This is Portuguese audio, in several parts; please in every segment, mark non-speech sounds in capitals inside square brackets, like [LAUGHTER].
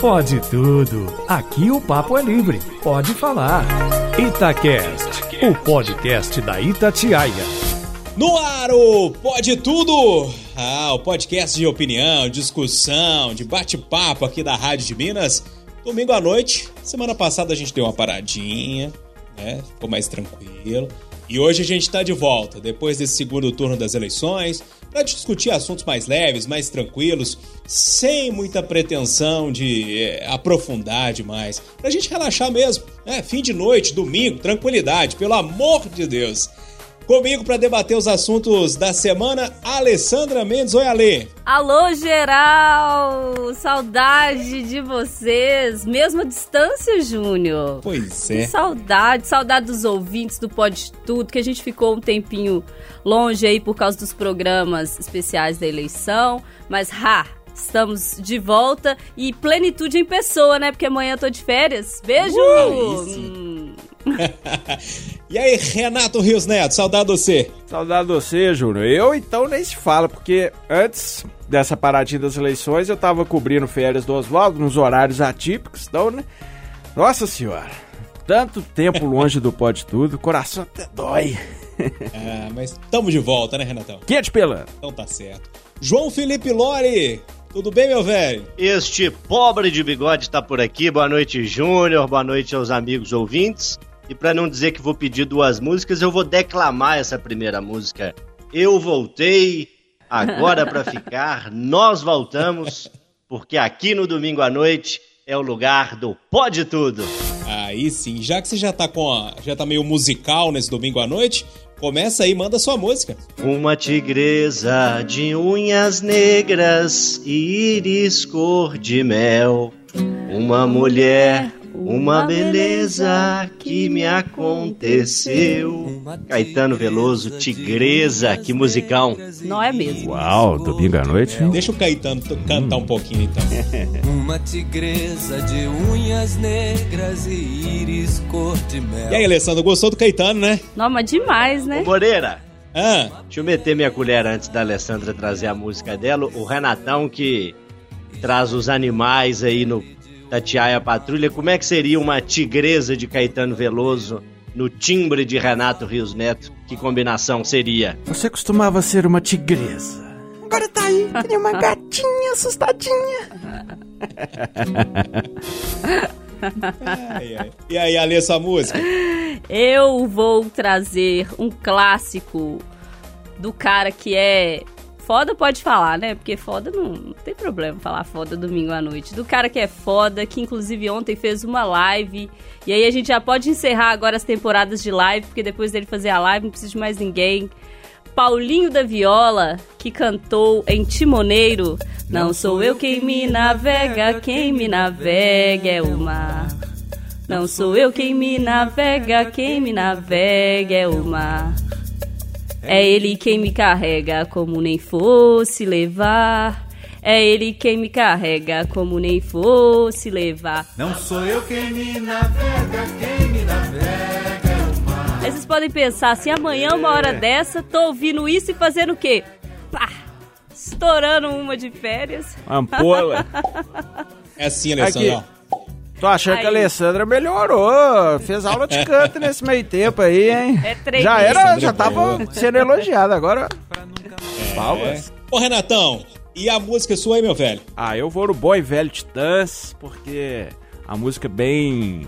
Pode tudo. Aqui o papo é livre. Pode falar. Itacast, o podcast da Itatiaia. No ar, o Pode Tudo! Ah, o podcast de opinião, discussão, de bate-papo aqui da Rádio de Minas. Domingo à noite, semana passada a gente deu uma paradinha, né? Ficou mais tranquilo. E hoje a gente está de volta, depois desse segundo turno das eleições, para discutir assuntos mais leves, mais tranquilos, sem muita pretensão de é, aprofundar demais. Para a gente relaxar mesmo, né? Fim de noite, domingo, tranquilidade, pelo amor de Deus. Comigo para debater os assuntos da semana, Alessandra Mendes. Oi, Ale. Alô, geral! Saudade de vocês. Mesma distância, Júnior. Pois é. Que saudade, saudade dos ouvintes do Pode Tudo, que a gente ficou um tempinho longe aí por causa dos programas especiais da eleição. Mas, ha! Estamos de volta e plenitude em pessoa, né? Porque amanhã eu tô de férias. Beijo! Uh, [LAUGHS] e aí, Renato Rios Neto, saudade de você. Saudade de você, Júnior. Eu então nem se fala, porque antes dessa paradinha das eleições eu tava cobrindo férias do Oswaldo nos horários atípicos, então, né? Nossa senhora, tanto tempo longe do Pode Tudo, o coração até dói. ah, [LAUGHS] mas tamo de volta, né, Renatão? Quente pelando. Então tá certo. João Felipe Lore, tudo bem, meu velho? Este pobre de bigode tá por aqui. Boa noite, Júnior. Boa noite aos amigos ouvintes. E para não dizer que vou pedir duas músicas, eu vou declamar essa primeira música. Eu voltei, agora para [LAUGHS] ficar, nós voltamos, porque aqui no domingo à noite é o lugar do Pode Tudo. Aí sim, já que você já tá com a, já tá meio musical nesse domingo à noite, começa aí, manda sua música. Uma tigresa de unhas negras e íris cor de mel. Uma mulher uma beleza que me aconteceu. Caetano Veloso, Tigresa, que musicão. Não é mesmo? Uau, domingo à noite. Hein? Deixa o Caetano cantar um pouquinho então. [LAUGHS] Uma tigresa de unhas negras e íris cor de mel. E aí, Alessandro, gostou do Caetano, né? Não, mas demais, né? Ô, Moreira. Ah. Deixa eu meter minha colher antes da Alessandra trazer a música dela. O Renatão que traz os animais aí no Tatiaia Patrulha, como é que seria uma tigresa de Caetano Veloso no timbre de Renato Rios Neto? Que combinação seria? Você costumava ser uma tigresa. Agora tá aí, que uma [LAUGHS] gatinha assustadinha. ai, ai. E aí, Alê, sua música? Eu vou trazer um clássico do cara que é Foda pode falar, né? Porque foda não, não, tem problema falar foda domingo à noite. Do cara que é foda, que inclusive ontem fez uma live. E aí a gente já pode encerrar agora as temporadas de live, porque depois dele fazer a live não precisa de mais ninguém. Paulinho da Viola, que cantou em Timoneiro. Não sou eu quem me navega, quem me navega é o mar. Não sou eu quem me navega, quem me navega é o mar. É ele quem me carrega como nem fosse levar. É ele quem me carrega como nem fosse levar. Não sou eu quem me navega, quem me navega é o mar. Aí vocês podem pensar assim, amanhã, uma hora dessa, tô ouvindo isso e fazendo o quê? Pá! Estourando uma de férias. Ampola. [LAUGHS] É assim, Alessandro. Tô achando aí. que a Alessandra melhorou. Fez aula de canto nesse meio tempo aí, hein? É já era, já tava sendo elogiada. Agora. É. Palmas. Ô, Renatão, e a música sua aí, meu velho? Ah, eu vou no Bom e Velho Titãs, porque a música é bem.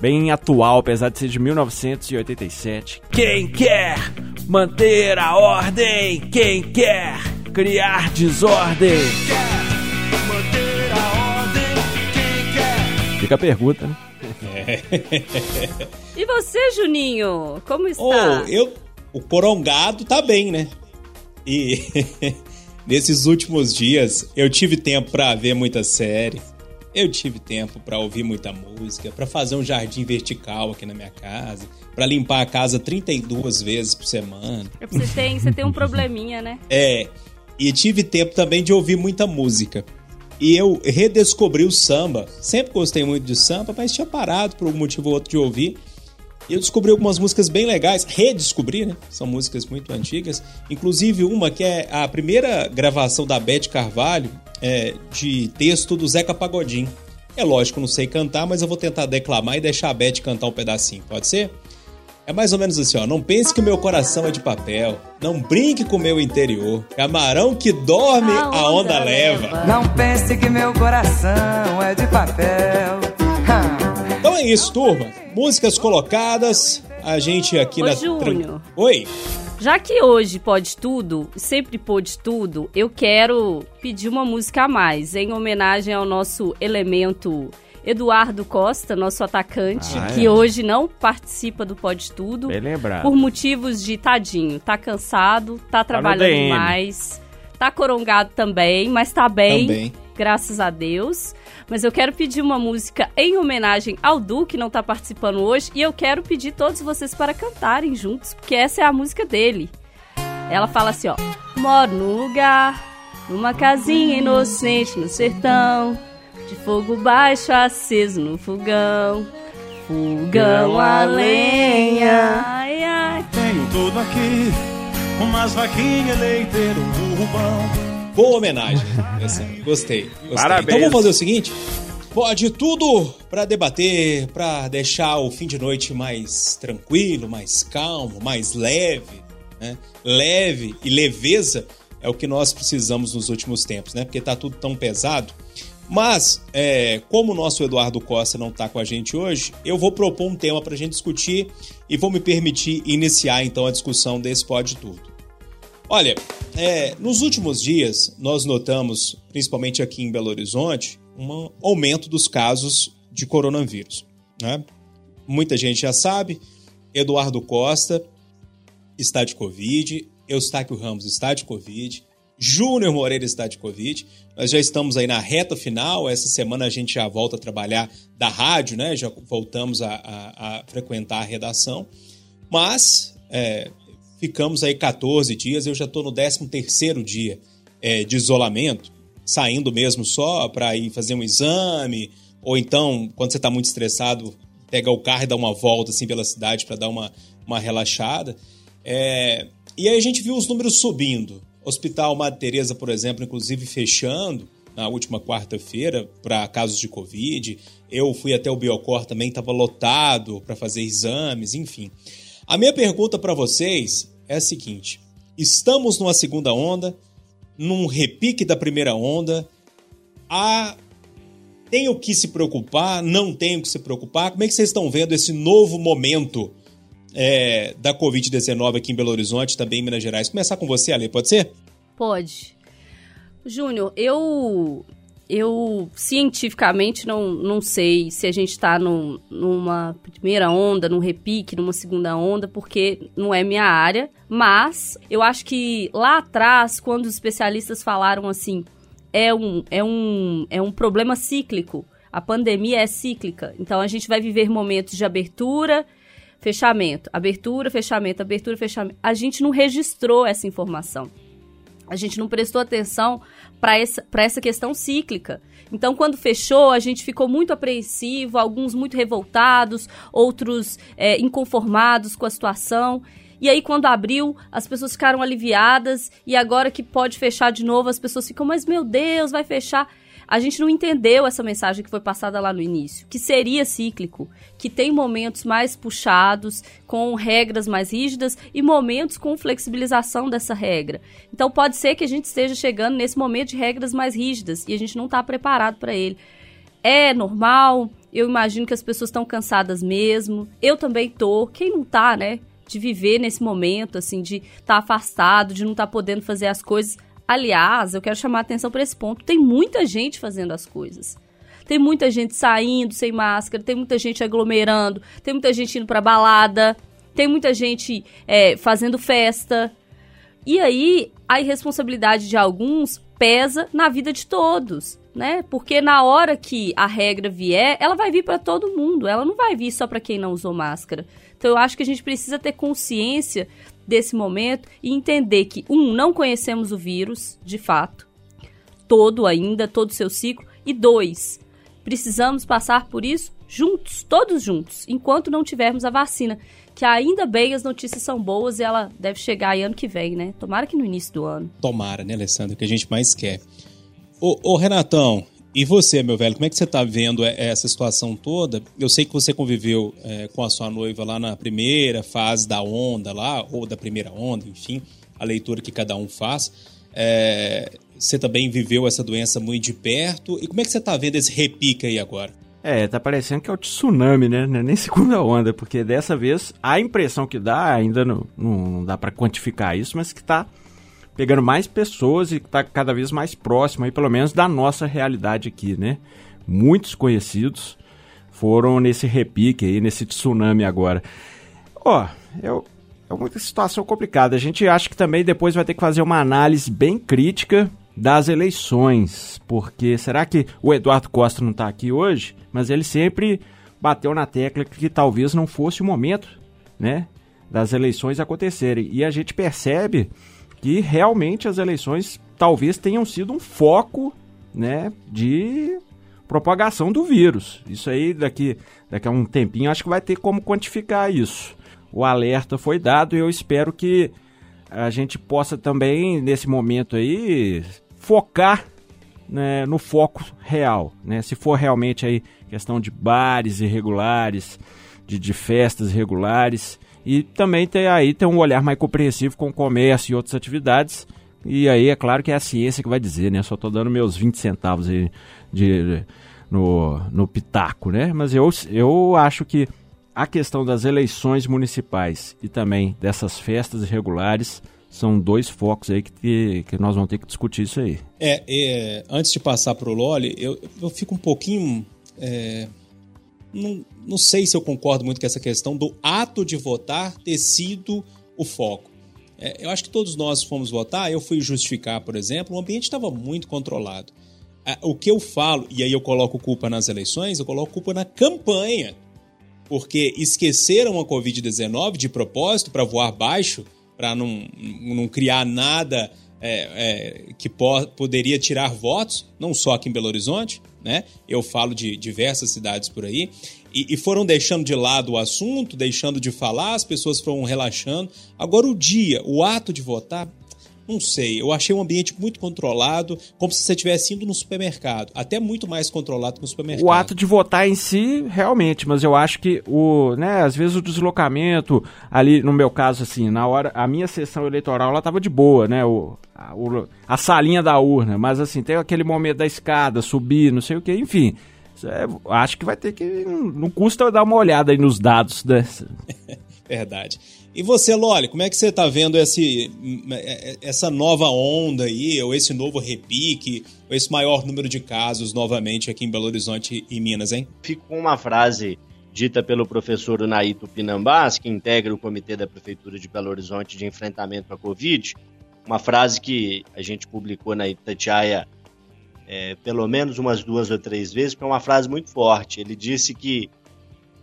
bem atual, apesar de ser de 1987. Quem quer manter a ordem? Quem quer criar desordem? Quem quer manter Fica a pergunta, né? [LAUGHS] É. E você, Juninho? Como está? Oh, eu, o Corongado tá bem, né? E [LAUGHS] nesses últimos dias eu tive tempo para ver muita série. Eu tive tempo para ouvir muita música, para fazer um jardim vertical aqui na minha casa, para limpar a casa 32 vezes por semana. É você tem, você tem um probleminha, né? [LAUGHS] É. E tive tempo também de ouvir muita música. E eu redescobri o samba. Sempre gostei muito de samba, mas tinha parado por um motivo ou outro de ouvir. eu descobri algumas músicas bem legais, redescobri, né? São músicas muito antigas. Inclusive uma que é a primeira gravação da Beth Carvalho é, de texto do Zeca Pagodinho. É lógico, não sei cantar, mas eu vou tentar declamar e deixar a Beth cantar um pedacinho, pode ser? É mais ou menos assim, ó. Não pense que o meu coração é de papel. Não brinque com o meu interior. Camarão que dorme, a onda, a onda leva. leva. Não pense que meu coração é de papel. Então é isso, turma. Músicas colocadas. A gente aqui Ô, na. Júnior. Oi. Já que hoje pode tudo, sempre pôde tudo, eu quero pedir uma música a mais, em homenagem ao nosso elemento Eduardo Costa, nosso atacante, ah, que é. hoje não participa do Pode Tudo. Bem lembrado. Por motivos de tadinho. Tá cansado, tá, tá trabalhando mais, tá corongado também, mas tá bem. Também. Graças a Deus. Mas eu quero pedir uma música em homenagem ao Du, que não tá participando hoje, e eu quero pedir todos vocês para cantarem juntos, porque essa é a música dele. Ela fala assim, ó: Moro num lugar, numa casinha inocente no sertão de fogo baixo aceso no fogão. Fogão a lenha. Ai, ai. Tenho tudo aqui, umas vaquinhas, leiteiro, um burro bom. Boa homenagem. [LAUGHS] Essa, gostei, gostei. Parabéns. Então vamos fazer o seguinte. Pode tudo para debater, para deixar o fim de noite mais tranquilo, mais calmo, mais leve, né? Leve e leveza é o que nós precisamos nos últimos tempos, né? Porque tá tudo tão pesado. Mas, é, como o nosso Eduardo Costa não está com a gente hoje, eu vou propor um tema para a gente discutir e vou me permitir iniciar então a discussão desse Pode Tudo. Olha, é, nos últimos dias nós notamos, principalmente aqui em Belo Horizonte, um aumento dos casos de coronavírus. Né? Muita gente já sabe, Eduardo Costa está de Covid, Eustáquio Ramos está de Covid, Júnior Moreira está de Covid. Nós já estamos aí na reta final. Essa semana a gente já volta a trabalhar da rádio, né? Já voltamos a, a, a frequentar a redação. Mas é, ficamos aí 14 dias. Eu já estou no 13 terceiro dia é, de isolamento, saindo mesmo só para ir fazer um exame. Ou então, quando você está muito estressado, pega o carro e dá uma volta assim pela cidade para dar uma, uma relaxada. É, e aí a gente viu os números subindo. Hospital Madre Teresa, por exemplo, inclusive fechando na última quarta-feira para casos de Covid. Eu fui até o Biocor também, estava lotado para fazer exames, enfim. A minha pergunta para vocês é a seguinte: estamos numa segunda onda, num repique da primeira onda. Há tenho que se preocupar? Não tenho que se preocupar? Como é que vocês estão vendo esse novo momento é, da Covid-19 aqui em Belo Horizonte, também em Minas Gerais. Começar com você, Ale, pode ser? Pode. Júnior, eu eu cientificamente não, não sei se a gente está num, numa primeira onda, num repique, numa segunda onda, porque não é minha área, mas eu acho que lá atrás, quando os especialistas falaram assim, é um, é um, é um problema cíclico, a pandemia é cíclica, então a gente vai viver momentos de abertura fechamento, abertura, fechamento, abertura, fechamento. A gente não registrou essa informação. A gente não prestou atenção para essa, essa questão cíclica. Então, quando fechou, a gente ficou muito apreensivo, alguns muito revoltados, outros é, inconformados com a situação. E aí, quando abriu, as pessoas ficaram aliviadas, e agora que pode fechar de novo, as pessoas ficam, mas meu Deus, vai fechar a gente não entendeu essa mensagem que foi passada lá no início, que seria cíclico, que tem momentos mais puxados, com regras mais rígidas e momentos com flexibilização dessa regra. Então pode ser que a gente esteja chegando nesse momento de regras mais rígidas e a gente não está preparado para ele. É normal, eu imagino que as pessoas estão cansadas mesmo. Eu também tô. Quem não tá, né? De viver nesse momento, assim, de estar tá afastado, de não estar tá podendo fazer as coisas. Aliás, eu quero chamar a atenção para esse ponto. Tem muita gente fazendo as coisas. Tem muita gente saindo sem máscara, tem muita gente aglomerando, tem muita gente indo para balada, tem muita gente é, fazendo festa. E aí, a irresponsabilidade de alguns pesa na vida de todos, né? Porque na hora que a regra vier, ela vai vir para todo mundo, ela não vai vir só para quem não usou máscara. Então eu acho que a gente precisa ter consciência desse momento e entender que, um, não conhecemos o vírus, de fato, todo ainda, todo o seu ciclo, e dois, precisamos passar por isso juntos, todos juntos, enquanto não tivermos a vacina. Que ainda bem as notícias são boas e ela deve chegar aí ano que vem, né? Tomara que no início do ano. Tomara, né, Alessandra? Que a gente mais quer. Ô, ô Renatão, e você, meu velho, como é que você tá vendo essa situação toda? Eu sei que você conviveu é, com a sua noiva lá na primeira fase da onda lá, ou da primeira onda, enfim, a leitura que cada um faz. É, você também viveu essa doença muito de perto. E como é que você tá vendo esse repique aí agora? É, tá parecendo que é o tsunami, né? É nem [LAUGHS] segunda onda, porque dessa vez a impressão que dá, ainda não, não dá para quantificar isso, mas que tá pegando mais pessoas e tá cada vez mais próximo aí, pelo menos, da nossa realidade aqui, né? Muitos conhecidos foram nesse repique aí, nesse tsunami agora. Ó, é, é uma situação complicada. A gente acha que também depois vai ter que fazer uma análise bem crítica das eleições, porque será que o Eduardo Costa não está aqui hoje? Mas ele sempre bateu na tecla que talvez não fosse o momento, né, das eleições acontecerem. E a gente percebe que realmente as eleições talvez tenham sido um foco, né, de propagação do vírus. Isso aí daqui daqui a um tempinho acho que vai ter como quantificar isso. O alerta foi dado e eu espero que a gente possa também nesse momento aí focar né, no foco real, né? Se for realmente aí questão de bares irregulares, de, de festas irregulares e também ter aí ter um olhar mais compreensivo com o comércio e outras atividades. E aí é claro que é a ciência que vai dizer, né? Só estou dando meus 20 centavos aí de, no, no pitaco, né? Mas eu, eu acho que a questão das eleições municipais e também dessas festas irregulares são dois focos aí que, que nós vamos ter que discutir isso aí. É, é antes de passar para o Loli, eu, eu fico um pouquinho. É, não, não sei se eu concordo muito com essa questão do ato de votar ter sido o foco. É, eu acho que todos nós fomos votar, eu fui justificar, por exemplo, o ambiente estava muito controlado. É, o que eu falo, e aí eu coloco culpa nas eleições, eu coloco culpa na campanha. Porque esqueceram a Covid-19 de propósito para voar baixo para não, não criar nada é, é, que po poderia tirar votos, não só aqui em Belo Horizonte, né? Eu falo de diversas cidades por aí. E, e, foram deixando de lado o assunto, deixando de falar, as pessoas foram relaxando. Agora, o dia, o ato de votar, não sei, eu achei um ambiente muito controlado, como se você estivesse indo no supermercado. Até muito mais controlado que no supermercado. O ato de votar em si, realmente, mas eu acho que o, né, às vezes o deslocamento, ali, no meu caso, assim, na hora, a minha sessão eleitoral, ela tava de boa, né, o, a, o, a salinha da urna, mas assim, tem aquele momento da escada, subir, não sei o que, enfim. É, acho que vai ter que. Não, custa dar uma olhada aí nos dados. Né? [LAUGHS] Verdade. E você, Loli, como é que você está vendo esse, essa nova onda aí, ou esse novo repique, ou esse maior número de casos novamente aqui em Belo Horizonte e Minas, hein? Fico com uma frase dita pelo professor Unaito Pinambás, que integra o Comitê da Prefeitura de Belo Horizonte de Enfrentamento à Covid, uma frase que a gente publicou na Itatiaia é, pelo menos umas duas ou três vezes, porque é uma frase muito forte. Ele disse que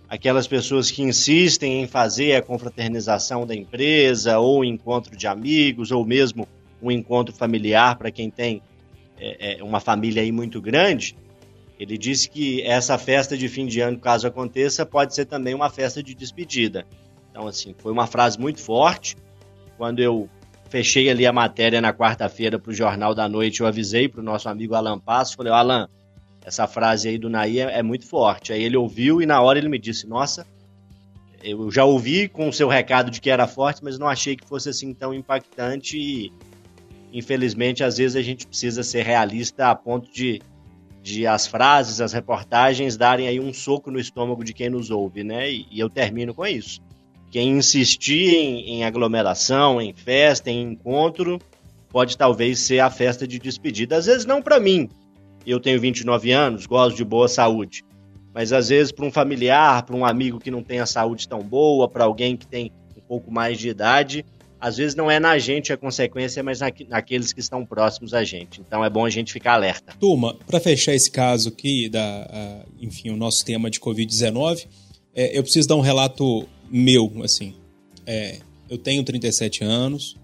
aquelas pessoas que insistem em fazer a confraternização da empresa, ou um encontro de amigos, ou mesmo um encontro familiar para quem tem é, é, uma família aí muito grande, ele disse que essa festa de fim de ano, caso aconteça, pode ser também uma festa de despedida. Então, assim, foi uma frase muito forte. Quando eu fechei ali a matéria na quarta-feira para o Jornal da Noite, eu avisei para o nosso amigo Alan Passo, falei, Alan, essa frase aí do Naí é, é, muito forte. Aí ele ouviu e na hora ele me disse: Nossa, eu já ouvi com o seu recado de que era forte, mas não achei que fosse assim tão impactante. E infelizmente, às vezes a gente precisa ser realista a ponto de, de as frases, as reportagens darem aí um soco no estômago de quem nos ouve, né? E, e eu termino com isso. Quem insistir em, em aglomeração, em festa, em encontro, pode talvez ser a festa de despedida. Às vezes não para mim, eu tenho 29 anos, gosto de boa saúde. Mas às vezes, para um familiar, para um amigo que não tem a saúde tão boa, para alguém que tem um pouco mais de idade, às vezes não é na gente a consequência, mas naqueles que estão próximos a gente. Então é bom a gente ficar alerta. Turma, para fechar esse caso aqui, da, uh, enfim, o nosso tema de Covid-19, é, eu preciso dar um relato meu, assim. É, eu tenho 37 anos,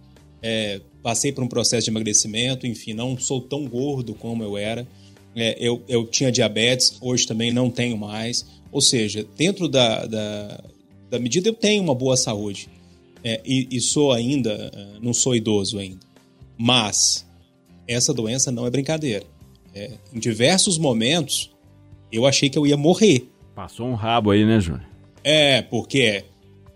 é, passei por um processo de emagrecimento, enfim, não sou tão gordo como eu era. É, eu, eu tinha diabetes, hoje também não tenho mais. Ou seja, dentro da, da, da medida eu tenho uma boa saúde é, e, e, sou ainda, é, não sou idoso ainda. Mas essa doença não é brincadeira. É, em diversos momentos eu achei que eu ia morrer. Passou um rabo aí, né, Júnior? É, porque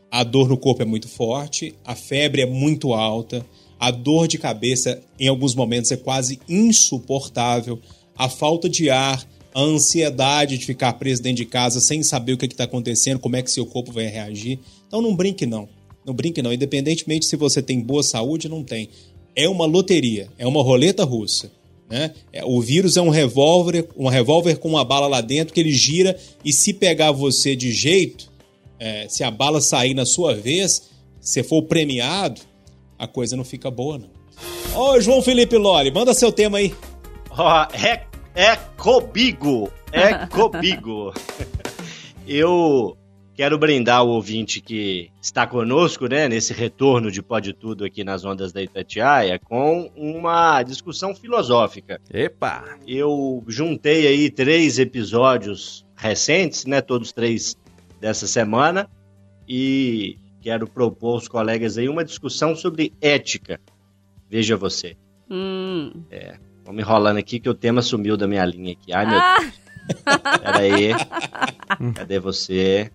a dor no corpo é muito forte, a febre é muito alta, a dor de cabeça em alguns momentos é quase insuportável, a falta de ar, a ansiedade de ficar preso dentro de casa sem saber o que está acontecendo, como é que seu corpo vai reagir. Então não brinque não, não brinque não, independentemente se você tem boa saúde ou não tem. É uma loteria, é uma roleta russa. Né? É, o vírus é um revólver, um revólver com uma bala lá dentro que ele gira e se pegar você de jeito, é, se a bala sair na sua vez, se for premiado, a coisa não fica boa, não. Ô, João Felipe Loli, manda seu tema aí. Ó, oh, é, é comigo, é [LAUGHS] comigo. Eu quero brindar o ouvinte que está conosco, né, nesse retorno de Pode Tudo aqui nas ondas da Itatiaia, com uma discussão filosófica. Epa! Eu juntei aí três episódios recentes, né, todos três dessa semana, e quero propor aos colegas aí uma discussão sobre ética. Veja você. Hum. É, vamos enrolando aqui que o tema sumiu da minha linha aqui. Ai, meu ah. Deus. Peraí. Cadê você?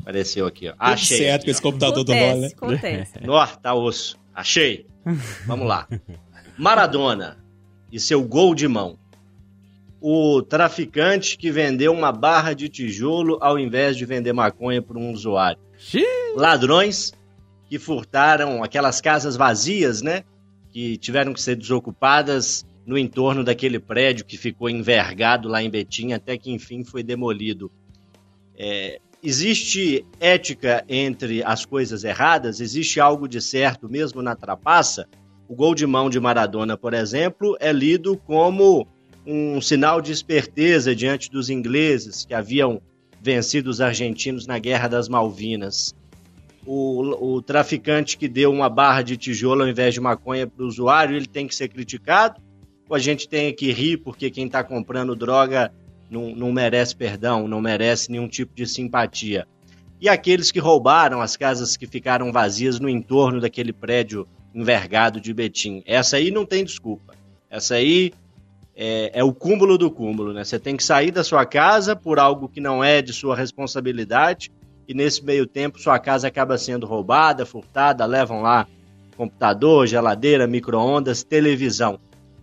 Apareceu aqui, ó. Achei. certo com esse computador do Roll, né? Nó, tá osso. Achei. Vamos lá. Maradona e seu gol de mão o traficante que vendeu uma barra de tijolo ao invés de vender maconha para um usuário. Ladrões que furtaram aquelas casas vazias, né? Que tiveram que ser desocupadas no entorno daquele prédio que ficou envergado lá em Betim, até que enfim foi demolido. É, existe ética entre as coisas erradas? Existe algo de certo mesmo na trapaça? O gol de mão de Maradona, por exemplo, é lido como um sinal de esperteza diante dos ingleses que haviam vencido os argentinos na Guerra das Malvinas. O, o traficante que deu uma barra de tijolo ao invés de maconha para o usuário, ele tem que ser criticado? Ou a gente tem que rir porque quem está comprando droga não, não merece perdão, não merece nenhum tipo de simpatia? E aqueles que roubaram as casas que ficaram vazias no entorno daquele prédio envergado de Betim? Essa aí não tem desculpa. Essa aí é, é, o cúmulo do cúmulo, né? Você tem que sair da sua casa por algo que não é de sua responsabilidade e nesse meio tempo sua casa acaba sendo roubada, furtada, levam lá computador, geladeira, micro-ondas, televisão.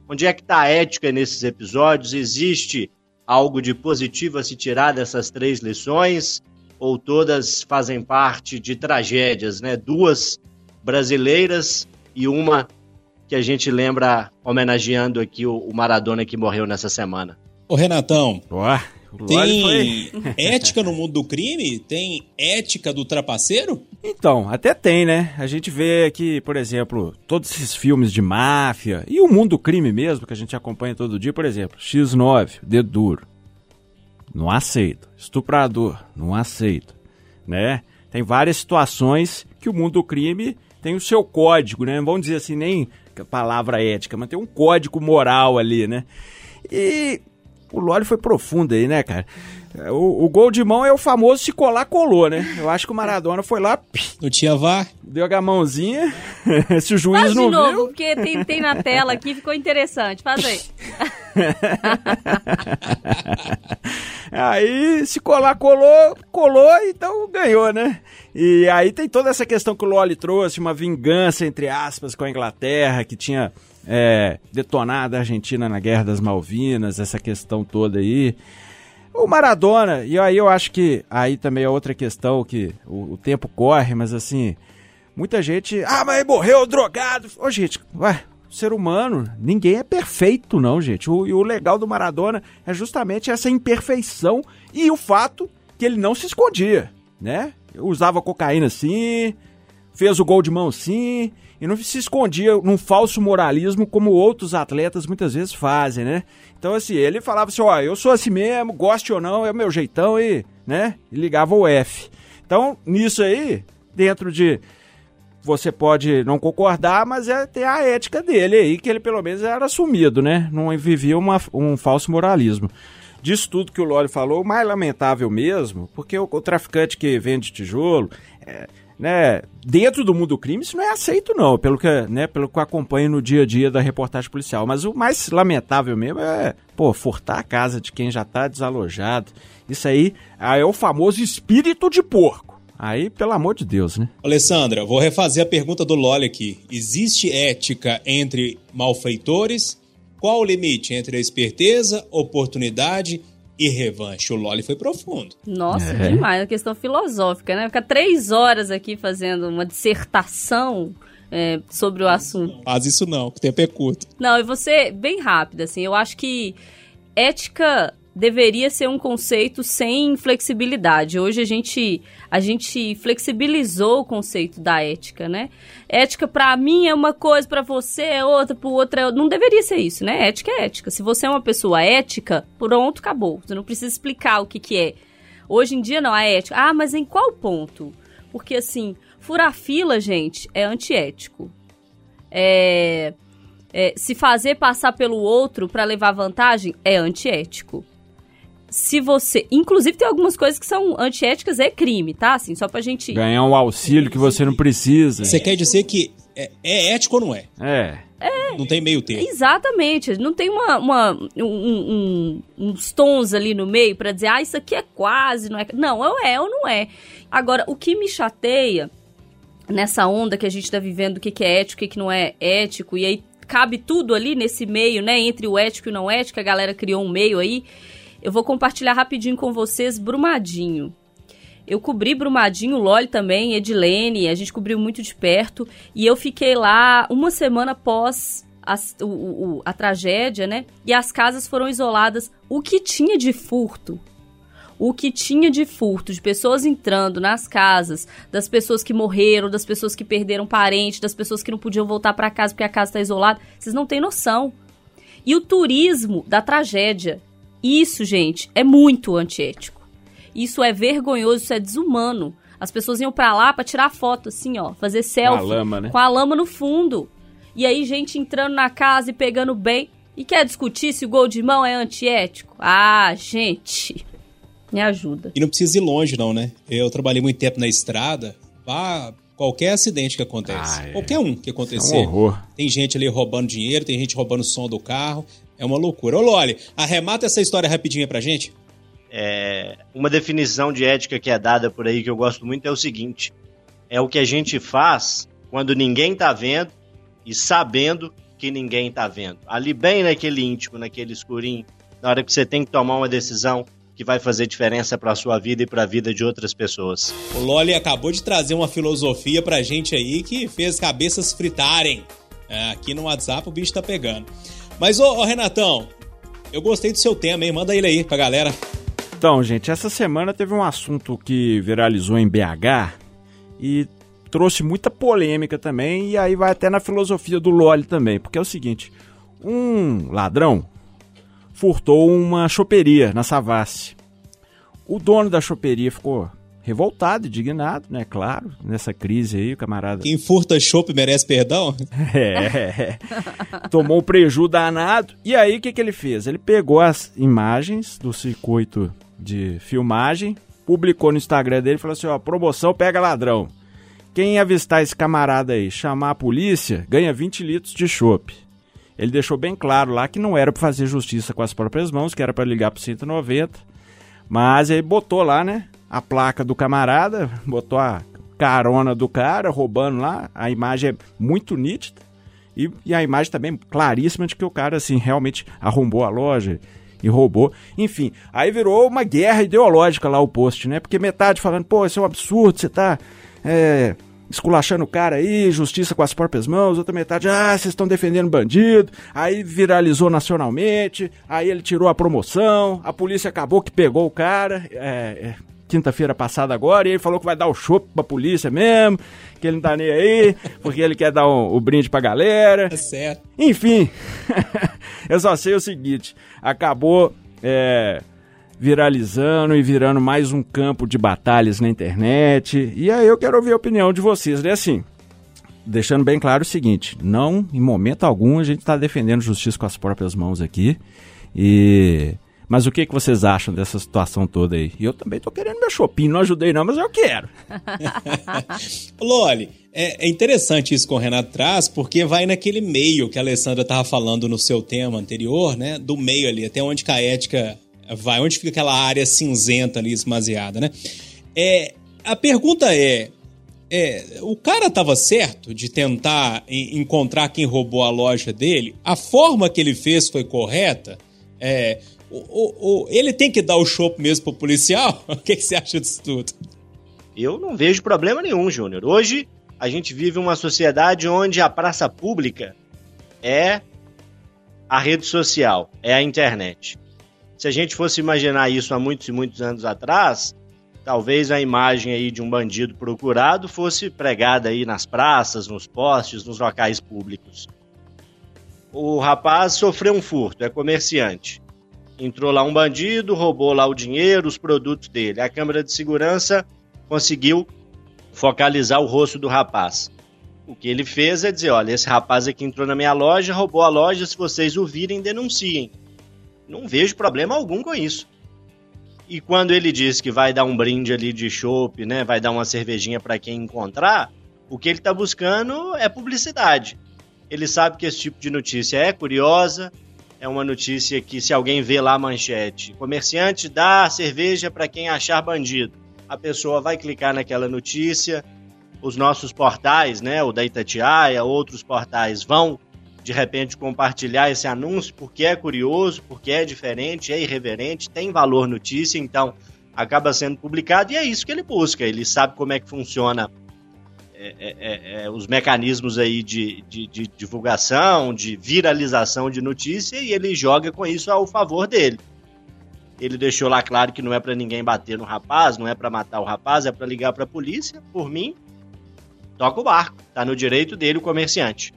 Onde é que está a ética nesses episódios? Existe algo de positivo a se tirar dessas três lições? Ou todas fazem parte de tragédias, né? Duas brasileiras e uma que a gente lembra homenageando aqui o, Maradona que morreu nessa semana. Ô Renatão, tem [LAUGHS] ética no mundo do crime? Tem ética do trapaceiro? Então, até tem, né? A gente vê aqui, por exemplo, todos esses filmes de máfia e o mundo do crime mesmo, que a gente acompanha todo dia, por exemplo, X9, Dedo Duro. Não aceito. Estuprador, não aceito. Né? Tem várias situações que o mundo do crime tem o seu código, né? Vamos dizer assim, nem palavra ética, mas tem um código moral ali, né? E o Lólio foi profundo aí, né, cara? O, o, gol de mão é o famoso se colar, colou, né? Eu acho que o Maradona foi lá. Não tinha vá. Deu a mãozinha. [LAUGHS] se o juiz Faz não de novo, viu... porque tem, tem na tela aqui, ficou interessante. Faz aí. [LAUGHS] aí, se colar, colou, colou, então ganhou, né? E aí tem toda essa questão que o Loli trouxe, uma vingança, entre aspas, com a Inglaterra, que tinha é, detonado a Argentina na Guerra das Malvinas, essa questão toda aí. O Maradona, e aí eu acho que aí também é outra questão que o, o tempo corre, mas assim, muita gente, ah, mas morreu drogado. Ô, gente, ué, ser humano, ninguém é perfeito, não, gente. O, e o legal do Maradona é justamente essa imperfeição e o fato que ele não se escondia, né? Usava cocaína sim, fez o gol de mão sim, e não se escondia num falso moralismo como outros atletas muitas vezes fazem, né? Então, assim, ele falava assim: ó, eu sou assim mesmo, goste ou não, é o meu jeitão e, né? E ligava o F. Então, nisso aí, dentro de. Você pode não concordar, mas é ter a ética dele aí, que ele pelo menos era assumido, né? Não vivia uma, um falso moralismo. disso tudo que o Lólio falou, o mais lamentável mesmo, porque o, o traficante que vende tijolo, é, né, dentro do mundo do crime, isso não é aceito não, pelo que, né, pelo que eu acompanho no dia a dia da reportagem policial. Mas o mais lamentável mesmo é, pô, furtar a casa de quem já está desalojado. Isso aí, aí é o famoso espírito de porco. Aí, pelo amor de Deus, né? Alessandra, vou refazer a pergunta do Loli aqui. Existe ética entre malfeitores? Qual o limite entre a esperteza, oportunidade e revanche? O Loli foi profundo. Nossa, é. demais. Uma questão filosófica, né? Ficar três horas aqui fazendo uma dissertação é, sobre o assunto. Faz isso não, que o tempo é curto. Não, e você, bem rápido, assim, eu acho que ética deveria ser um conceito sem flexibilidade. Hoje a gente a gente flexibilizou o conceito da ética, né? Ética para mim é uma coisa, para você é outra, para o outro é não deveria ser isso, né? Ética é ética. Se você é uma pessoa ética, pronto, acabou. Você não precisa explicar o que que é. Hoje em dia não é ética. Ah, mas em qual ponto? Porque assim, furar fila, gente, é antiético. É, é se fazer passar pelo outro para levar vantagem é antiético se você. Inclusive, tem algumas coisas que são antiéticas, é crime, tá? Assim, só pra gente. Ganhar um auxílio que você não precisa. Você quer dizer que é, é ético ou não é? É. É, não tem meio termo. Exatamente. Não tem uma, uma um, um, uns tons ali no meio para dizer, ah, isso aqui é quase, não é. Não, ou é ou não é. Agora, o que me chateia nessa onda que a gente tá vivendo, o que, que é ético, o que, que não é ético, e aí cabe tudo ali nesse meio, né? Entre o ético e o não ético, a galera criou um meio aí. Eu vou compartilhar rapidinho com vocês Brumadinho. Eu cobri Brumadinho, Loli também, Edilene, a gente cobriu muito de perto. E eu fiquei lá uma semana após a, o, o, a tragédia, né? E as casas foram isoladas. O que tinha de furto? O que tinha de furto, de pessoas entrando nas casas, das pessoas que morreram, das pessoas que perderam parente, das pessoas que não podiam voltar para casa porque a casa está isolada, vocês não têm noção. E o turismo da tragédia, isso, gente, é muito antiético. Isso é vergonhoso, isso é desumano. As pessoas iam para lá para tirar foto, assim, ó, fazer selfie. Com a lama, né? Com a lama no fundo. E aí, gente entrando na casa e pegando bem. E quer discutir se o gol de mão é antiético? Ah, gente. Me ajuda. E não precisa ir longe, não, né? Eu trabalhei muito tempo na estrada. Vá qualquer acidente que acontece. Ah, é. Qualquer um que acontecer. É um horror. Tem gente ali roubando dinheiro, tem gente roubando o som do carro. É uma loucura. Ô, Loli, arremata essa história rapidinho pra gente. É, uma definição de ética que é dada por aí que eu gosto muito é o seguinte: é o que a gente faz quando ninguém tá vendo e sabendo que ninguém tá vendo. Ali bem naquele íntimo, naquele escurinho, na hora que você tem que tomar uma decisão que vai fazer diferença para a sua vida e para a vida de outras pessoas. O Loli acabou de trazer uma filosofia pra gente aí que fez cabeças fritarem. É, aqui no WhatsApp o bicho tá pegando. Mas, ô, ô, Renatão, eu gostei do seu tema, hein? Manda ele aí pra galera. Então, gente, essa semana teve um assunto que viralizou em BH e trouxe muita polêmica também, e aí vai até na filosofia do Loli também, porque é o seguinte: um ladrão furtou uma choperia na Savassi. O dono da choperia ficou revoltado, indignado, né? Claro, nessa crise aí, o camarada. Quem furta chopp merece perdão? [LAUGHS] É. Tomou um preju danado. E aí, o que, que ele fez? Ele pegou as imagens do circuito de filmagem, publicou no Instagram dele e falou assim: ó, promoção pega ladrão. Quem avistar esse camarada aí, chamar a polícia, ganha 20 litros de chopp. Ele deixou bem claro lá que não era para fazer justiça com as próprias mãos, que era para ligar pro 190. Mas aí botou lá, né? A placa do camarada, botou a carona do cara roubando lá. A imagem é muito nítida. E, e, a imagem também claríssima de que o cara, assim, realmente arrombou a loja e roubou. Enfim, aí virou uma guerra ideológica lá o post, né? Porque metade falando, pô, isso é um absurdo, você tá é, esculachando o cara aí, justiça com as próprias mãos. Outra metade, ah, vocês estão defendendo bandido. Aí viralizou nacionalmente, aí ele tirou a promoção, a polícia acabou que pegou o cara. É, é quinta-feira passada agora, e ele falou que vai dar o chopp pra polícia mesmo, que ele não tá nem aí, porque ele quer dar o, o brinde pra galera. É certo. Enfim, [LAUGHS] eu só sei o seguinte, acabou é, viralizando e virando mais um campo de batalhas na internet, e aí eu quero ouvir a opinião de vocês, né, assim... Deixando bem claro o seguinte: não, em momento algum, a gente está defendendo justiça com as próprias mãos aqui. E Mas o que, que vocês acham dessa situação toda aí? Eu também tô querendo meu shopping, não ajudei não, mas eu quero. [LAUGHS] Loli, é, é, interessante isso que o Renato traz, porque vai naquele meio que a Alessandra tava falando no seu tema anterior, né? Do meio ali, até onde a ética vai, onde fica aquela área cinzenta ali, esmaziada, né? É, a pergunta é, é, o cara estava certo de tentar encontrar quem roubou a loja dele? A forma que ele fez foi correta? É, o, o, ele tem que dar o chopp mesmo pro policial? [LAUGHS] O que, que você acha disso tudo? Eu não vejo problema nenhum, Júnior. Hoje a gente vive uma sociedade onde a praça pública é a rede social, é a internet. Se a gente fosse imaginar isso há muitos e muitos anos atrás, talvez a imagem aí de um bandido procurado fosse pregada aí nas praças, nos postes, nos locais públicos. O rapaz sofreu um furto, é comerciante. Entrou lá um bandido, roubou lá o dinheiro, os produtos dele. A câmera de segurança conseguiu focalizar o rosto do rapaz. O que ele fez é dizer: olha, esse rapaz aqui entrou na minha loja, roubou a loja, se vocês o virem, denunciem. Não vejo problema algum com isso. E quando ele diz que vai dar um brinde ali de chopp, né, vai dar uma cervejinha para quem encontrar, o que ele está buscando é publicidade. Ele sabe que esse tipo de notícia é curiosa, é uma notícia que se alguém vê lá a manchete, comerciante dá cerveja para quem achar bandido, a pessoa vai clicar naquela notícia, os nossos portais, né, o da Itatiaia, outros portais vão de repente compartilhar esse anúncio porque é curioso, porque é diferente, é irreverente, tem valor notícia, então acaba sendo publicado e é isso que ele busca. Ele sabe como é que funciona é, é, é, é, os mecanismos aí de, de, de, divulgação, de viralização de notícia e ele joga com isso ao favor dele. Ele deixou lá claro que não é para ninguém bater no rapaz, não é para matar o rapaz, é para ligar para a polícia. Por mim, toca o barco, tá no direito dele o comerciante.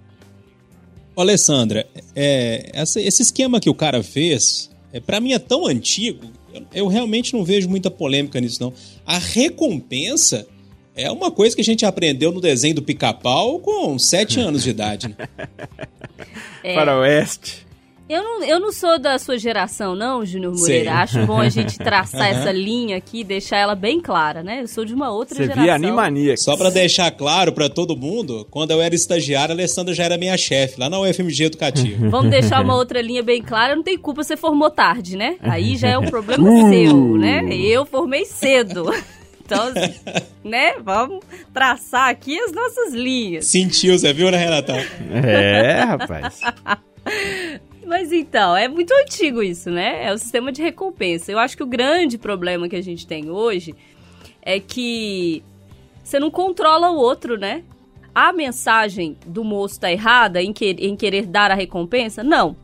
Ô, Alessandra, é, essa, esse esquema que o cara fez, é, para mim é tão antigo, eu, eu, realmente não vejo muita polêmica nisso, não. A recompensa é uma coisa que a gente aprendeu no desenho do pica-pau com sete anos de idade. Né? É. Para o oeste. Eu não, eu não sou da sua geração, não, Júnior Moreira. Sim. Acho bom a gente traçar essa linha aqui e deixar ela bem clara, né? Eu sou de uma outra Você geração. Você via Animania. Só para deixar claro para todo mundo, quando eu era estagiária, a Alessandra já era minha chefe, lá na UFMG Educativa. [LAUGHS] Vamos deixar uma outra linha bem clara. Não tem culpa, você formou tarde, né? Aí já é um [LAUGHS] problema uh. seu, né? Eu formei cedo. [LAUGHS] Então, [LAUGHS] né? Vamos traçar aqui as nossas linhas. Sentiu, você viu, né, Renata? É, rapaz. [LAUGHS] Mas então, é muito antigo isso, né? É o sistema de recompensa. Eu acho que o grande problema que a gente tem hoje é que você não controla o outro, né? A mensagem do moço tá errada em, que, em querer dar a recompensa? Não.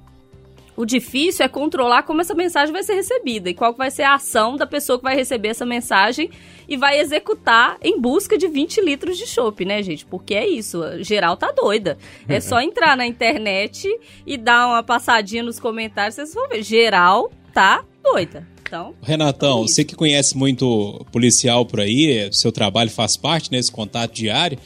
O difícil é controlar como essa mensagem vai ser recebida e qual vai ser a ação da pessoa que vai receber essa mensagem e vai executar em busca de 20 litros de chopp, né, gente? Porque é isso, geral tá doida. É só [LAUGHS] entrar na internet e dar uma passadinha nos comentários, vocês vão ver. Geral tá doida. Então, Renatão, é você que conhece muito policial por aí, seu trabalho faz parte nesse né, contato diário.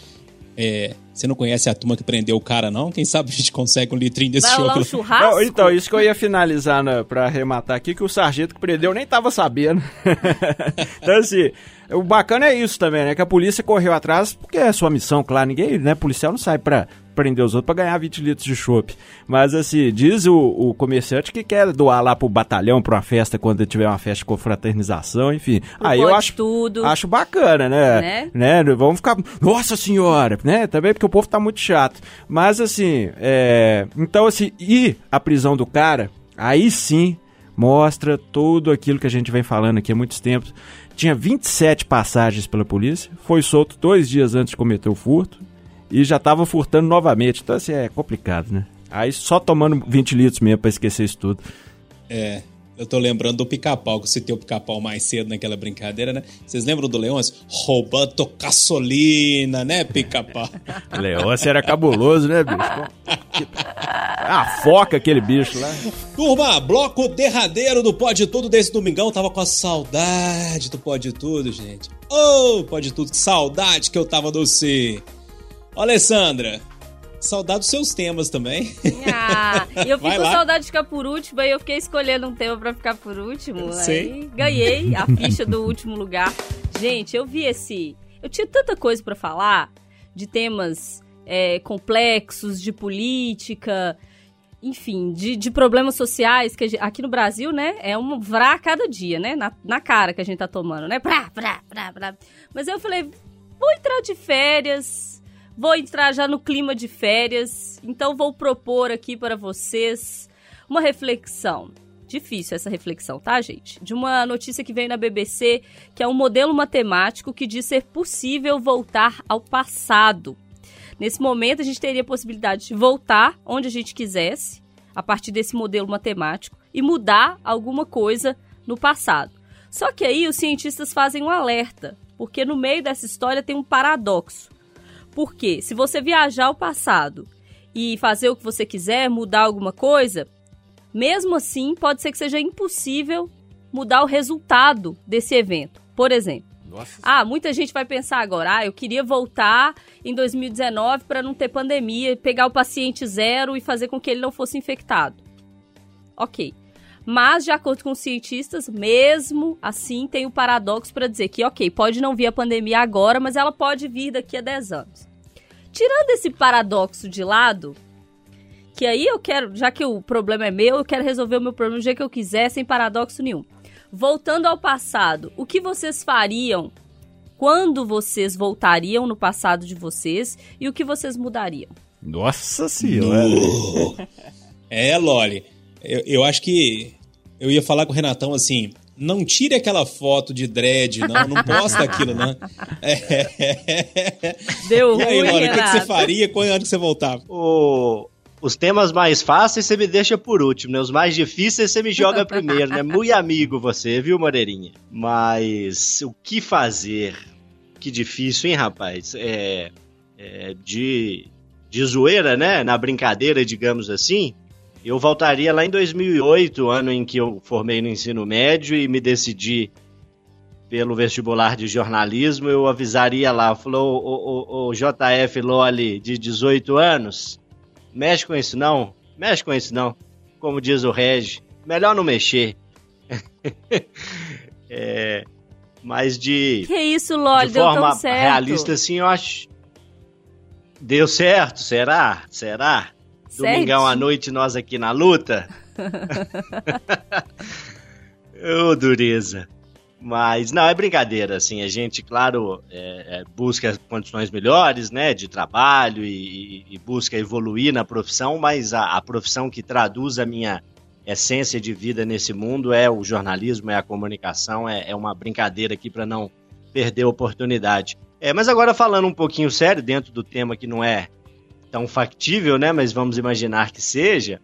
É, você não conhece a turma que prendeu o cara, não? Quem sabe a gente consegue um litrinho desse Vai Um churrasco? então, isso que eu ia finalizar né, pra arrematar aqui, que o sargento que prendeu nem tava sabendo. [LAUGHS] então, assim, o bacana é isso também, né? Que a polícia correu atrás, porque é sua missão, claro. Ninguém, né? Policial não sai pra prender os outros para ganhar 20 litros de chopp. Mas assim, diz o, o, comerciante que quer doar lá pro batalhão pra uma festa quando tiver uma festa de confraternização, enfim. O Aí eu acho tudo. acho bacana, né? né? né? Vamos ficar, nossa senhora, né? Também porque o povo tá muito chato. Mas assim, é... então assim, e a prisão do cara, aí sim mostra tudo aquilo que a gente vem falando aqui há muitos tempos. Tinha 27 passagens pela polícia, foi solto dois dias antes de cometer o furto e já tava furtando novamente. Então, assim, é complicado, né? Aí só tomando 20 litros mesmo pra esquecer isso tudo. É. Eu tô lembrando do pica-pau, que você tem o pica-pau mais cedo naquela brincadeira, né? Vocês lembram do Leôncio? Roubando gasolina, né, pica-pau? [LAUGHS] Leôncio era cabuloso, né, bicho? A foca aquele bicho lá. Turma, bloco derradeiro do Pode Tudo desse domingão. Tava com a saudade do Pode Tudo, gente. Ô, oh, Pode Tudo, que saudade que eu tava do C. Alessandra, Saudade dos seus temas também. Ah, eu [LAUGHS] fico com saudade de ficar por último, aí eu fiquei escolhendo um tema pra ficar por último. Sei. Ganhei a [LAUGHS] ficha do último lugar. Gente, eu vi esse. Eu tinha tanta coisa pra falar de temas é, complexos, de política, enfim, de, de problemas sociais que a gen- aqui no Brasil, né, é um vrá a cada dia, né, na, na cara que a gente tá tomando, né, vrá, vrá, vrá, vrá. Mas eu falei, vou entrar de férias, vou entrar já no clima de férias, então vou propor aqui para vocês uma reflexão. Difícil essa reflexão, tá, gente? De uma notícia que veio na BBC, que é um modelo matemático que diz ser possível voltar ao passado. Nesse momento, a gente teria a possibilidade de voltar onde a gente quisesse, a partir desse modelo matemático, e mudar alguma coisa no passado. Só que aí os cientistas fazem um alerta, porque no meio dessa história tem um paradoxo. Porque se você viajar ao passado e fazer o que você quiser, mudar alguma coisa, mesmo assim pode ser que seja impossível mudar o resultado desse evento. Por exemplo, Nossa. ah, muita gente vai pensar agora, ah, eu queria voltar em 2019 para não ter pandemia, pegar o paciente zero e fazer com que ele não fosse infectado. Ok. Mas, de acordo com os cientistas, mesmo assim tem o paradoxo para dizer que, ok, pode não vir a pandemia agora, mas ela pode vir daqui a 10 anos. Tirando esse paradoxo de lado, que aí eu quero, já que o problema é meu, eu quero resolver o meu problema do jeito que eu quiser, sem paradoxo nenhum. Voltando ao passado, o que vocês fariam quando vocês voltariam no passado de vocês e o que vocês mudariam? Nossa senhora. [LAUGHS] É, Loli. Eu, eu acho que eu ia falar com o Renatão assim. Não tire aquela foto de dread, não. Não [LAUGHS] posta aquilo, não. É. Deu E aí, ruim, Loli, o que, que você faria quando que você voltava? O- os temas mais fáceis você me deixa por último, né? Os mais difíceis você me joga [LAUGHS] primeiro, né? Muito amigo você, viu, Moreirinha? Mas o que fazer? Que difícil, hein, rapaz? É, é, de, de zoeira, né? Na brincadeira, digamos assim. Eu voltaria lá em 2008, ano em que eu formei no ensino médio e me decidi pelo vestibular de jornalismo, eu avisaria lá, falou, o, o, o JF Loli, de 18 anos, mexe com isso não, mexe com isso não, como diz o Regi, melhor não mexer. [LAUGHS] É, mas de, Que isso, Loli, de deu forma certo. realista, assim, eu acho... Deu certo, será? Será? Domingão à noite, nós aqui na luta. [LAUGHS] Ô, dureza. Mas, não, é brincadeira, assim, a gente, claro, é, é, busca condições melhores, né, de trabalho e, e- e busca evoluir na profissão, mas a, a profissão que traduz a minha essência de vida nesse mundo é o jornalismo, é a comunicação, é, é uma brincadeira aqui para não perder a oportunidade. É, mas agora falando um pouquinho sério, dentro do tema que não é tão factível, né, mas vamos imaginar que seja,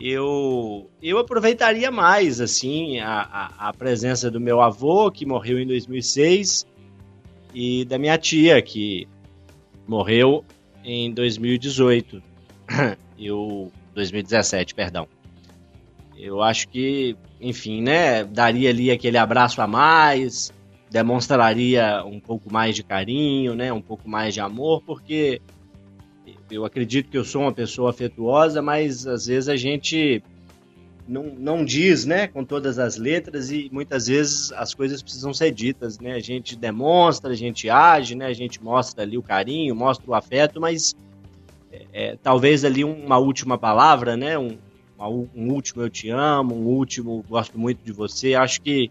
eu, eu aproveitaria mais assim a, a, a presença do meu avô que morreu em 2006 e da minha tia que morreu em 2018 [COUGHS] eu 2017 perdão. Eu acho que enfim né daria ali aquele abraço a mais demonstraria um pouco mais de carinho né um pouco mais de amor porque eu acredito que eu sou uma pessoa afetuosa, mas às vezes a gente não, não diz, né, com todas as letras e muitas vezes as coisas precisam ser ditas, né? A gente demonstra, a gente age, né? A gente mostra ali o carinho, mostra o afeto, mas é, é, talvez ali uma última palavra, né? Um, um último eu te amo, um último gosto muito de você. Acho que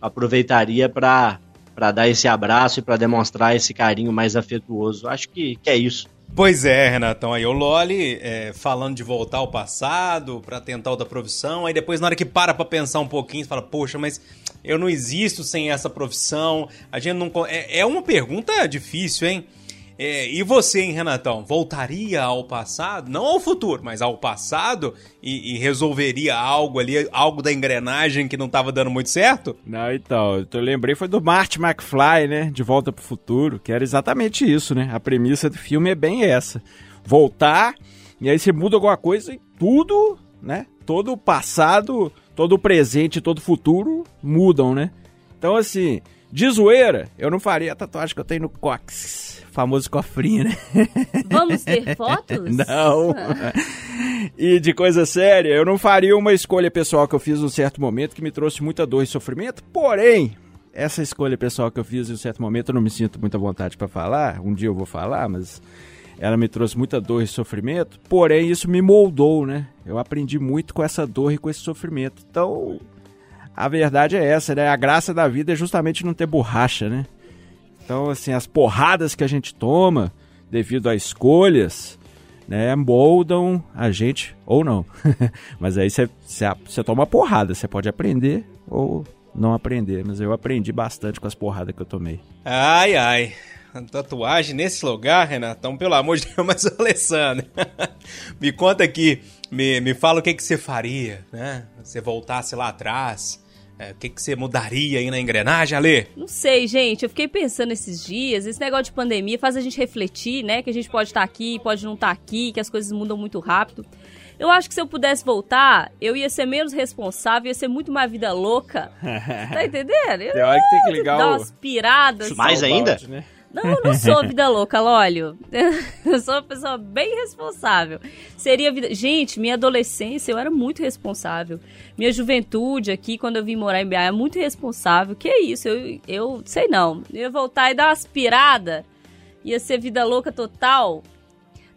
aproveitaria para para dar esse abraço e para demonstrar esse carinho mais afetuoso. Acho que, que é isso. Pois é, Renatão, aí o Loli é, falando de voltar ao passado pra tentar outra profissão, aí depois na hora que para pra pensar um pouquinho, fala, poxa, mas eu não existo sem essa profissão, a gente não... É, é uma pergunta difícil, hein? É, e você, hein, Renatão, voltaria ao passado, não ao futuro, mas ao passado e, e resolveria algo ali, algo da engrenagem que não tava dando muito certo? Não, então, eu lembrei foi do Marty McFly, né? De Volta pro Futuro, que era exatamente isso, né? A premissa do filme é bem essa. Voltar, e aí você muda alguma coisa e tudo, né? Todo o passado, todo o presente, todo o futuro mudam, né? Então, assim, De zoeira, eu não faria a tatuagem que eu tenho no cóccix. Famoso cofrinho, né? [LAUGHS] Vamos ter fotos? Não. [LAUGHS] e de coisa séria, eu não faria uma escolha pessoal que eu fiz num certo momento que me trouxe muita dor e sofrimento. Porém, essa escolha pessoal que eu fiz em um certo momento, eu não me sinto muita vontade para falar. Um dia eu vou falar, mas ela me trouxe muita dor e sofrimento. Porém, isso me moldou, né? Eu aprendi muito com essa dor e com esse sofrimento. Então, a verdade é essa, né? A graça da vida é justamente não ter borracha, né? Então, assim, as porradas que a gente toma devido a escolhas, né, moldam a gente ou não. [LAUGHS] Mas aí você toma porrada, você pode aprender ou não aprender. Mas eu aprendi bastante com as porradas que eu tomei. Ai, ai. Tatuagem nesse lugar, Renatão, pelo amor de Deus, [LAUGHS] mas Alessandro, [LAUGHS] me conta aqui, me, me fala o que, que você faria, né? Se voltasse lá atrás, é, o que, que você mudaria aí na engrenagem, Alê? Não sei, gente. Eu fiquei pensando esses dias. Esse negócio de pandemia faz a gente refletir, né? Que a gente pode estar tá aqui, pode não estar tá aqui, que as coisas mudam muito rápido. Eu acho que se eu pudesse voltar, eu ia ser menos responsável, ia ser muito mais vida louca. [LAUGHS] tá entendendo? Tem hora que tem que ligar dar umas piradas. Mais ainda? Né? Não, eu não sou [LAUGHS] vida louca, Lólio. [LAUGHS] Eu sou uma pessoa bem responsável. Seria vida. Gente, minha adolescência eu era muito responsável. Minha juventude aqui, quando eu vim morar em BH, é muito responsável. Que é isso? Eu, eu sei não. Eu ia voltar e dar uma aspirada. Ia ser vida louca total.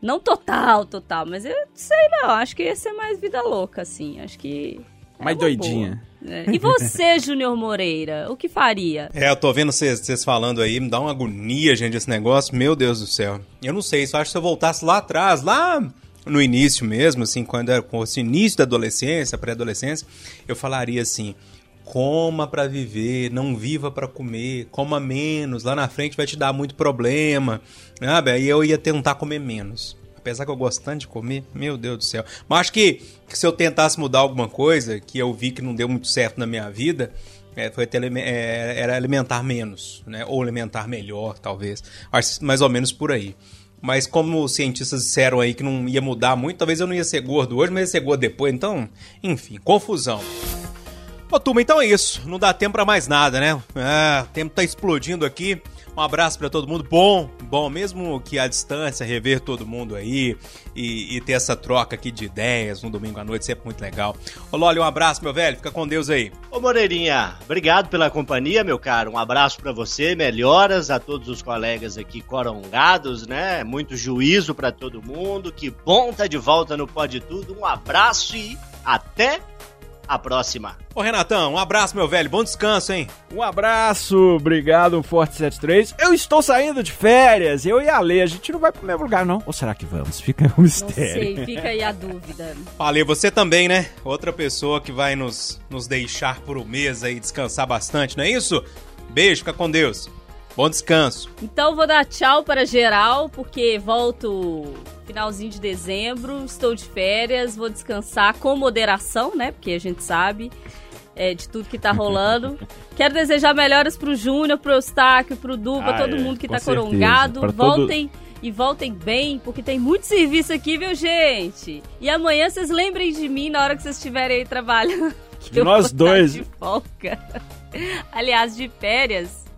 Não total, total, mas eu sei não. Acho que ia ser mais vida louca, assim. Acho que. É mais doidinha. Boa. É. E você, [LAUGHS] Júnior Moreira, o que faria? É, eu tô vendo vocês falando aí, me dá uma agonia, gente, esse negócio. Meu Deus do céu. Eu não sei, só acho que se eu voltasse lá atrás, lá no início mesmo, assim, quando era com esse início da adolescência, pré-adolescência, eu falaria assim: coma para viver, não viva para comer, coma menos, lá na frente vai te dar muito problema, sabe? Aí eu ia tentar comer menos. Apesar que eu gosto tanto de comer, meu Deus do céu. Mas acho que, que se eu tentasse mudar alguma coisa, que eu vi que não deu muito certo na minha vida, é, foi ter, é, era alimentar menos, né? Ou alimentar melhor, talvez. Acho mais ou menos por aí. Mas como os cientistas disseram aí que não ia mudar muito, talvez eu não ia ser gordo hoje, mas ia ser gordo depois. Então, enfim, confusão. Ô, turma, então é isso. Não dá tempo para mais nada, né? É, o tempo tá explodindo aqui. Um abraço para todo mundo. Bom, bom, mesmo que à distância, rever todo mundo aí e, e, ter essa troca aqui de ideias no domingo à noite, sempre muito legal. Ô Loli, um abraço, meu velho. Fica com Deus aí. Ô Moreirinha, obrigado pela companhia, meu caro. Um abraço para você, melhoras a todos os colegas aqui corongados, né? Muito juízo para todo mundo. Que bom tá de volta no Pode Tudo. Um abraço e até a próxima. Ô Renatão, um abraço, meu velho. Bom descanso, hein? Um abraço, obrigado, um Forte 73. Eu estou saindo de férias, eu e a Lê. A gente não vai pro mesmo lugar, não. Ou será que vamos? Fica um mistério. Não sei, fica aí a dúvida. [LAUGHS] Ale, você também, né? Outra pessoa que vai nos, nos deixar por um mês aí descansar bastante, não é isso? Beijo, fica com Deus. Bom descanso. Então vou dar tchau para geral, porque volto finalzinho de dezembro, estou de férias, vou descansar com moderação, né? Porque a gente sabe é, de tudo que tá rolando. [LAUGHS] Quero desejar melhoras pro Júnior, pro Eustáquio, pro Duba, ah, todo é, mundo que tá certeza. corongado. Pra voltem. Todo... E voltem bem, porque tem muito serviço aqui, viu, gente? E amanhã vocês lembrem de mim na hora que vocês estiverem aí trabalhando. [LAUGHS] Nós dois. De folga. [LAUGHS] Aliás, de férias.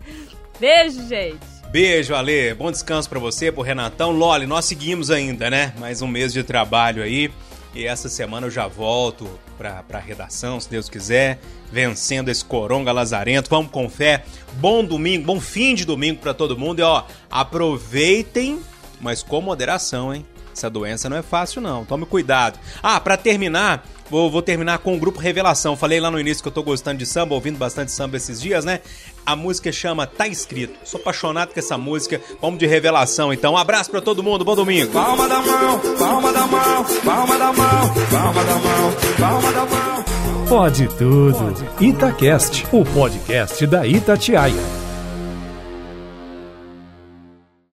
Beijo, gente. Beijo, Ale. Bom descanso para você, pro Renatão. Loli, nós seguimos ainda, né? Mais um mês de trabalho aí. E essa semana eu já volto pra, pra redação, se Deus quiser. Vencendo esse coronga lazarento. Vamos com fé. Bom domingo, bom fim de domingo para todo mundo. E ó, aproveitem, mas com moderação, hein? Essa doença não é fácil, não. Tome cuidado. Ah, para terminar, vou, vou terminar com o grupo Revelação. Falei lá no início que eu tô gostando de samba, ouvindo bastante samba esses dias, né? A música chama Tá Escrito. Sou apaixonado com essa música. Vamos de revelação, então. Um abraço para todo mundo. Bom domingo. Palma da mão, palma da mão, palma da mão, palma da mão, palma da mão. Pode tudo. Itacast, o podcast da Itatiaia.